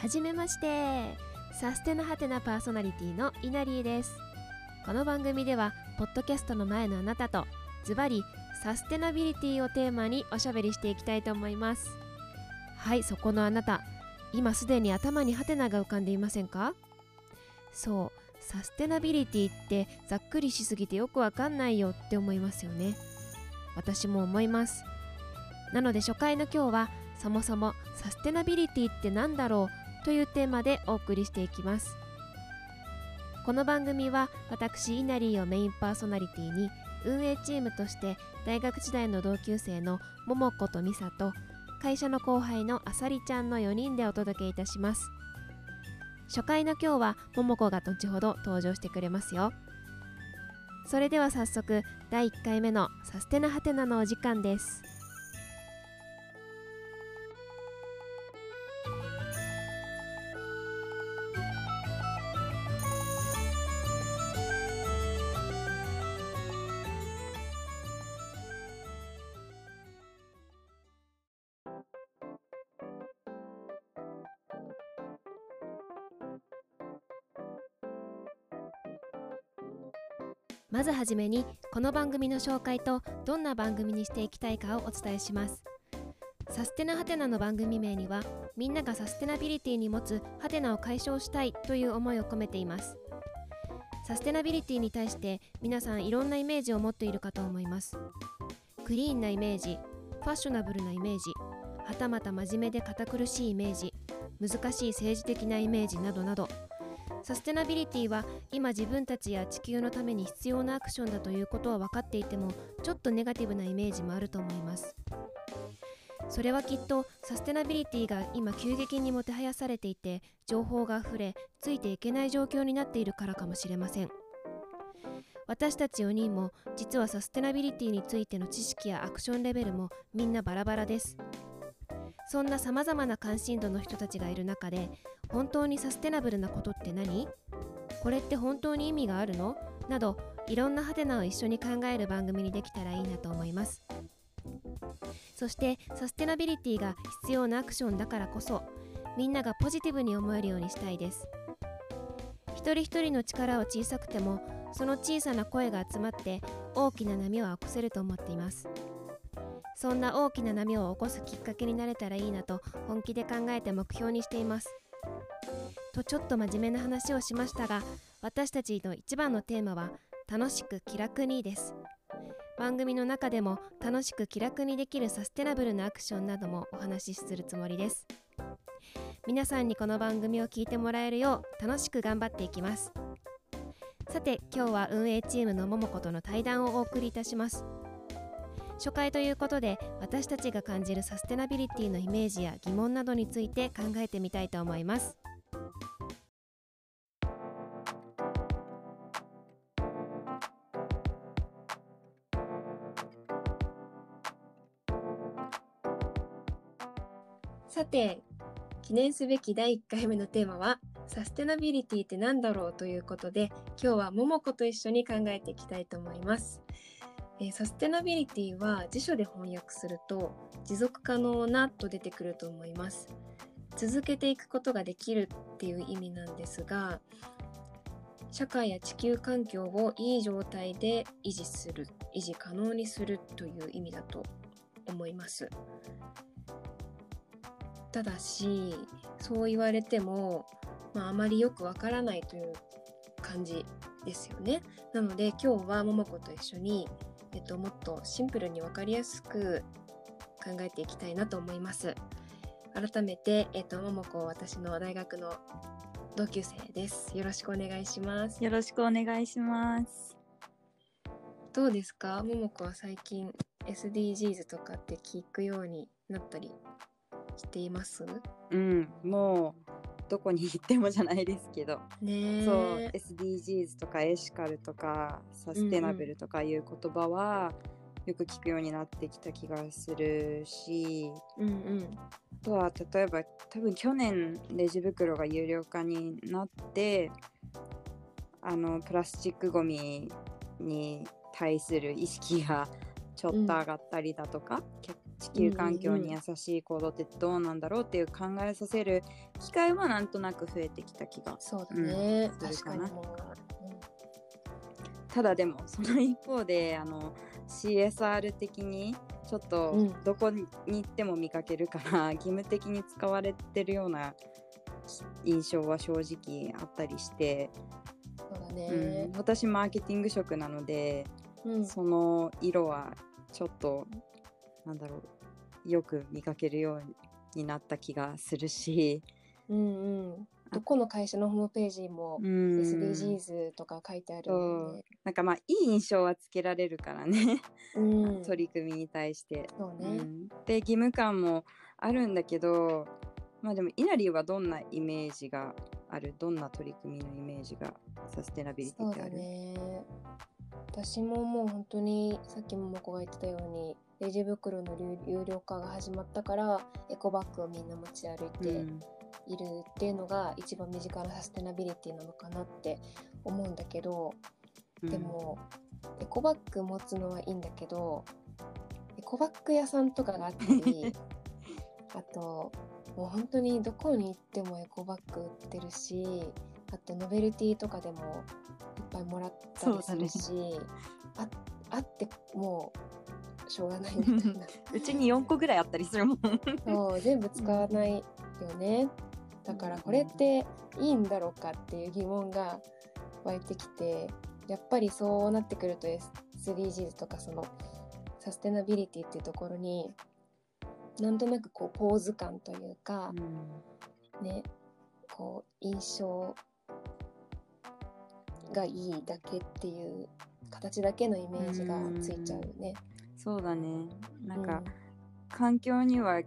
はじめまして。サステナハテナパーソナリティのイナリーです。この番組ではポッドキャストの前のあなたとズバリサステナビリティをテーマにおしゃべりしていきたいと思います。はいそこのあなた今すでに頭にハテナが浮かんでいませんか？そうサステナビリティってざっくりしすぎてよくわかんないよって思いますよね。私も思います。なので初回の今日はそもそもサステナビリティって何だろう？というテーマでお送りしていきます。この番組は私イナリーをメインパーソナリティに運営チームとして大学時代の同級生の桃子と美沙と会社の後輩のあさりちゃんの4人でお届けいたします。初回の今日は桃子が後ほど登場してくれますよ。それでは早速第1回目のサステナハテナのお時間です。まずはじめにこの番組の紹介とどんな番組にしていきたいかをお伝えします。サステナハテナの番組名にはみんながサステナビリティに持つハテナを解消したいという思いを込めています。サステナビリティに対して皆さんいろんなイメージを持っているかと思います。クリーンなイメージファッショナブルなイメージはたまた真面目で堅苦しいイメージ難しい政治的なイメージなどなど。サステナビリティは今自分たちや地球のために必要なアクションだということは分かっていてもちょっとネガティブなイメージもあると思います。それはきっとサステナビリティが今急激にもてはやされていて情報があふれついていけない状況になっているからかもしれません。私たち4人も実はサステナビリティについての知識やアクションレベルもみんなバラバラです。そんなさまざまな関心度の人たちがいる中で本当にサステナブルなことって何？これって本当に意味があるの？などいろんなハテナを一緒に考える番組にできたらいいなと思います。そしてサステナビリティが必要なアクションだからこそみんながポジティブに思えるようにしたいです。一人一人の力は小さくてもその小さな声が集まって大きな波を起こせると思っています。そんな大きな波を起こすきっかけになれたらいいなと本気で考えて目標にしています。とちょっと真面目な話をしましたが私たちの一番のテーマは楽しく気楽にです。番組の中でも楽しく気楽にできるサステナブルなアクションなどもお話しするつもりです。皆さんにこの番組を聞いてもらえるよう楽しく頑張っていきます。さて今日は運営チームの桃子との対談をお送りいたします。初回ということで私たちが感じるサステナビリティのイメージや疑問などについて考えてみたいと思います。さて記念すべき第1回目のテーマはサステナビリティって何だろうということで今日は桃子と一緒に考えていきたいと思います。えー、サステナビリティは辞書で翻訳すると持続可能なと出てくると思います。続けていくことができるっていう意味なんですが社会や地球環境をいい状態で維持する維持可能にするという意味だと思います。ただしそう言われても、まあ、あまりよくわからないという感じですよねなので今日は桃子と一緒にえっと、もっとシンプルに分かりやすく考えていきたいなと思います。改めて、えっと、ももこ私の大学の同級生です。よろしくお願いします。よろしくお願いします。どうですか？ももこは最近 SDGs とかって聞くようになったりしています？うん、もうどこに行ってもじゃないですけど、ね、そう SDGs とかエシカルとかサステナブルとかいう言葉は、よく聞くようになってきた気がするし、うんうん、あとは例えば多分去年レジ袋が有料化になってあのプラスチックごみに対する意識がちょっと上がったりだとか、うん、地球環境に優しい行動ってどうなんだろうっていう考えさせる機会はなんとなく増えてきた気がそうだね、うん、するかな。ただでもその一方であの CSR 的にちょっとどこに行っても見かけるから、うん、義務的に使われてるような印象は正直あったりしてそうだね、うん、私マーケティング職なので、うん、その色はちょっとなんだろうよく見かけるようになった気がするし、うんうん、どこの会社のホームページも SDGs とか書いてあるので、なんかまあいい印象はつけられるからね。うん、取り組みに対して。そうね、うん、で義務感もあるんだけどまあでも稲荷はどんなイメージがある？どんな取り組みのイメージがサステナビリティってある？ね。私ももう本当にさっきももこが言ってたようにレジ袋の有料化が始まったからエコバッグをみんな持ち歩いているっていうのが一番身近なサステナビリティなのかなって思うんだけど、でもエコバッグ持つのはいいんだけどエコバッグ屋さんとかがあったり あともう本当にどこに行ってもエコバッグ売ってるしあとノベルティとかでもいっぱいもらったりするし、ね、ああってもうしょうがないみたいな。うちに4個ぐらいあったりするもん。そう全部使わないよね、だからこれっていいんだろうかっていう疑問が湧いてきてやっぱりそうなってくると SDGs とかそのサステナビリティっていうところになんとなくこうポーズ感というか、うん、ねこう印象がいいだけっていう形だけのイメージがついちゃうね。うそうだね。なんか、うん、環境には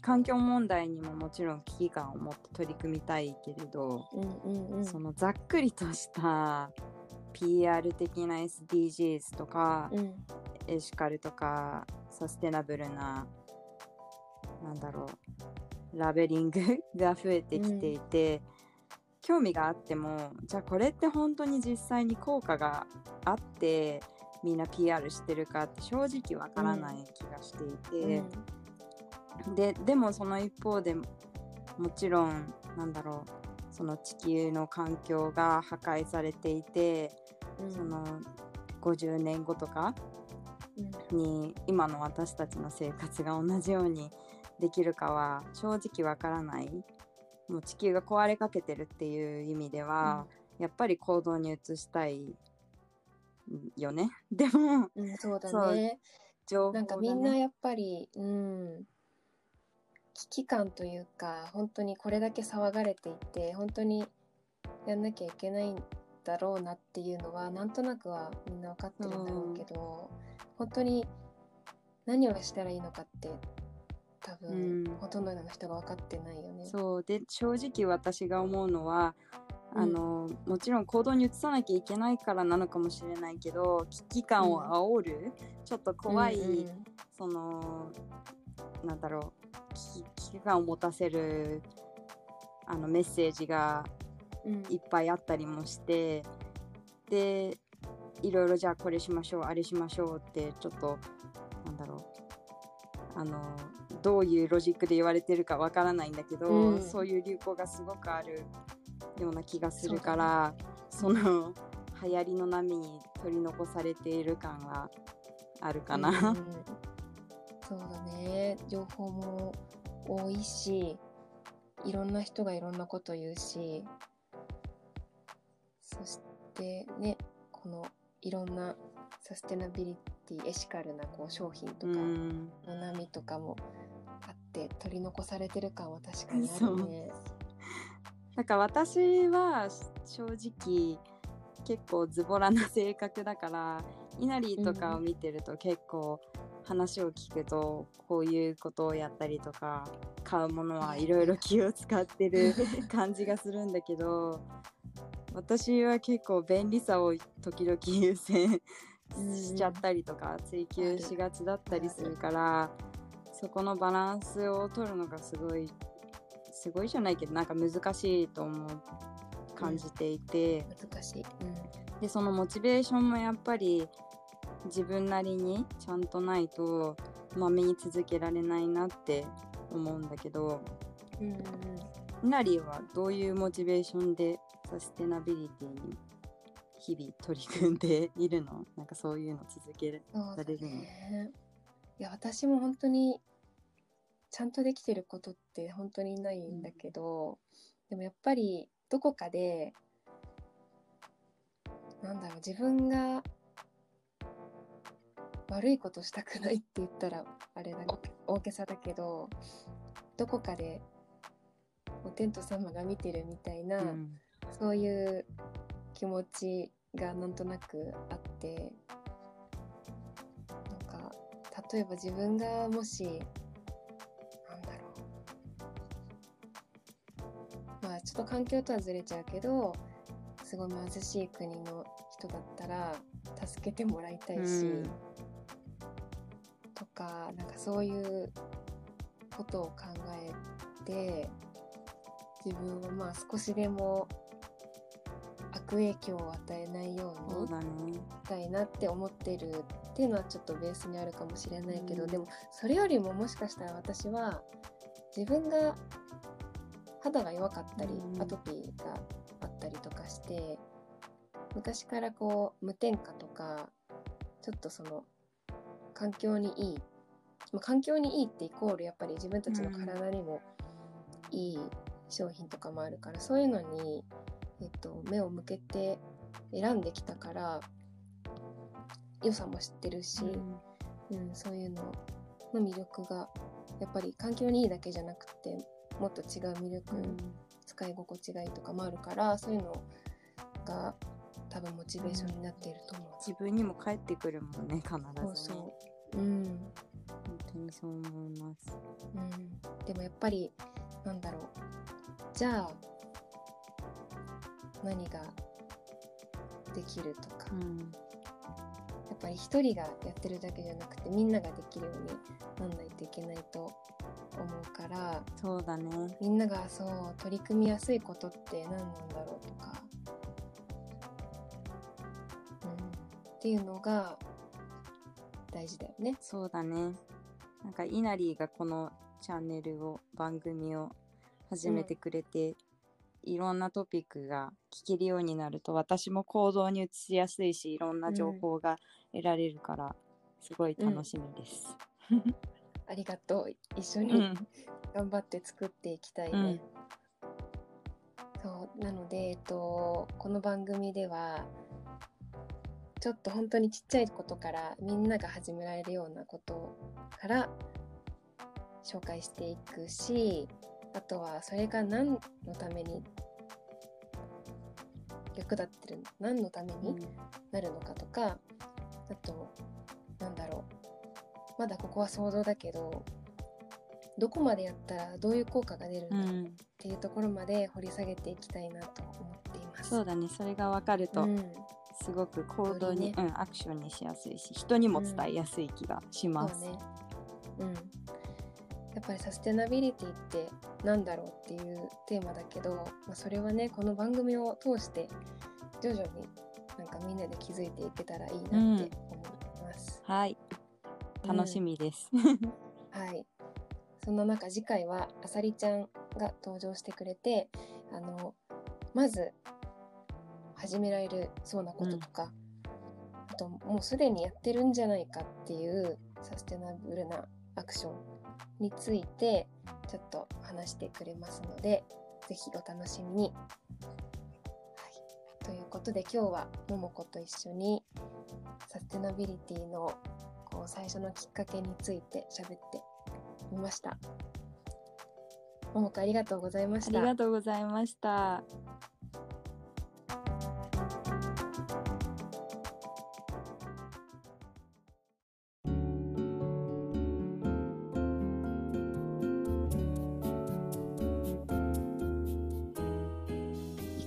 環境問題にももちろん危機感を持って取り組みたいけれど、うんうんうん、そのざっくりとした PR 的な SDGs とか、うん、エシカルとかサステナブルななんだろうラベリング が増えてきていて、うん、興味があってもじゃあこれって本当に実際に効果があってみんな PR してるかって正直わからない気がしていて、うん、ででもその一方でもちろんなんだろうその地球の環境が破壊されていて、うん、その50年後とかに今の私たちの生活が同じようにできるかは正直わからない。もう地球が壊れかけてるっていう意味では、うん、やっぱり行動に移したいよね。でも、うん、そうだね。情報、ね、なんかみんなやっぱりうん危機感というか本当にこれだけ騒がれていて本当にやんなきゃいけないんだろうなっていうのはなんとなくはみんな分かってるんだろうけど、うん、本当に何をしたらいいのかって多分、うん、ほとんどの人が分かってないよね。そう。で正直私が思うのはあの、うん、もちろん行動に移さなきゃいけないからなのかもしれないけど危機感を煽る、うん、ちょっと怖い、うんうん、そのなんだろう危機感を持たせるあのメッセージがいっぱいあったりもして、でいろいろじゃあこれしましょうあれしましょうってちょっとなんだろうあのどういうロジックで言われてるかわからないんだけど、うん、そういう流行がすごくあるような気がするからそ,、の流行りの波に取り残されている感はあるかな、うん、そうだね。情報も多いしいろんな人がいろんなこと言うしそしてねこのいろんなサステナビリティエシカルなこう商品とかの波とかもあって取り残されてる感は確かにあるね。なんか私は正直結構ズボラな性格だから 稲荷とかを見てると結構話を聞くとこういうことをやったりとか買うものはいろいろ気を使ってる 感じがするんだけど私は結構便利さを時々優先しちゃったりとか追求しがちだったりするからそこのバランスを取るのがすごいすごいじゃないけどなんか難しいと思う感じていて、うん、難しい、うん、でそのモチベーションもやっぱり自分なりにちゃんとないとまめに続けられないなって思うんだけど、うんうんイナリーはどういうモチベーションでサステナビリティに日々取り組んでいるの？なんかそういうの続けられる？の、ね、いや私も本当にちゃんとできてることって本当にないんだけど、うん、でもやっぱりどこかでなんだろう自分が悪いことしたくないって言ったらあれだ大げさだけどどこかでお天道様が見てるみたいな、うん、そういう気持ちがなんとなくあってなんか例えば自分がもしと環境とはずれちゃうけどすごい貧しい国の人だったら助けてもらいたいし、うん、とかなんかそういうことを考えて自分はまあ少しでも悪影響を与えないようにしたいなって思ってるっていうのはちょっとベースにあるかもしれないけど、うん、でもそれよりももしかしたら私は自分が肌が弱かったり、うん、アトピーがあったりとかして昔からこう無添加とかちょっとその環境にいい、まあ、環境にいいってイコールやっぱり自分たちの体にもいい商品とかもあるからそういうのに、えっと、目を向けて選んできたから良さも知ってるし、うん、うん、そういうのの魅力がやっぱり環境にいいだけじゃなくてもっと違う魅力、うん、使い心地がいいとかもあるからそういうのが多分モチベーションになっていると思う、自分にも返ってくるもんね必ずね。そうそう。うん。本当にそう思います、うん、でもやっぱりなんだろう。じゃあ何ができるとか、うん、やっぱり一人がやってるだけじゃなくてみんなができるようになんないといけないと思うからそうだね。みんながそう取り組みやすいことって何なんだろうとか、うん、っていうのが大事だよね。そうだね。なんか稲荷がこのチャンネルを番組を始めてくれて、うん、いろんなトピックが聞けるようになると私も行動に移しやすいしいろんな情報が得られるから、すごい楽しみです。うん、ありがとう。一緒に頑張って作っていきたいね。うん、そう。なので、えっと、この番組ではちょっと本当にちっちゃいことからみんなが始められるようなことから紹介していくしあとはそれが何のために役立ってる何のためになるのかとか、うん、あとなんだろうまだここは想像だけどどこまでやったらどういう効果が出るんだっていうところまで掘り下げていきたいなと思っています。そうだね。それが分かると、うん、すごく行動に、ね、うん、アクションにしやすいし人にも伝えやすい気がします。うん、ね。うん。やっぱりサステナビリティって何だろうっていうテーマだけど、まあ、それはねこの番組を通して徐々になんかみんなで気づいていけたらいいなって思います。うん、はい楽しみです、うん、はい。そんな中次回はあさりちゃんが登場してくれてあのまず始められるそうなこととか、うん、あともうすでにやってるんじゃないかっていうサステナブルなアクションについてちょっと話してくれますので是非お楽しみに。はい、ということで今日はももこと一緒にサステナビリティの最初のきっかけについて喋ってみました。ももこありがとうございました。ありがとうございました。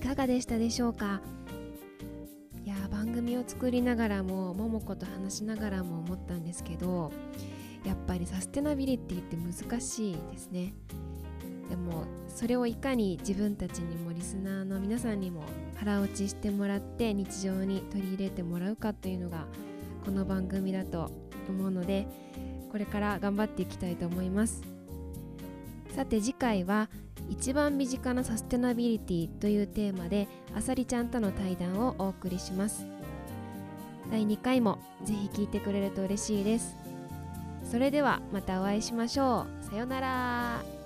かがでしたでしょうか？を作りながらも桃子と話しながらも思ったんですけどやっぱりサステナビリティって難しいですね。でもそれをいかに自分たちにもリスナーの皆さんにも腹落ちしてもらって日常に取り入れてもらうかというのがこの番組だと思うのでこれから頑張っていきたいと思います。さて次回は一番身近なサステナビリティというテーマであさりちゃんとの対談をお送りします。第2回もぜひ聴いてくれると嬉しいです。それではまたお会いしましょう。さようなら。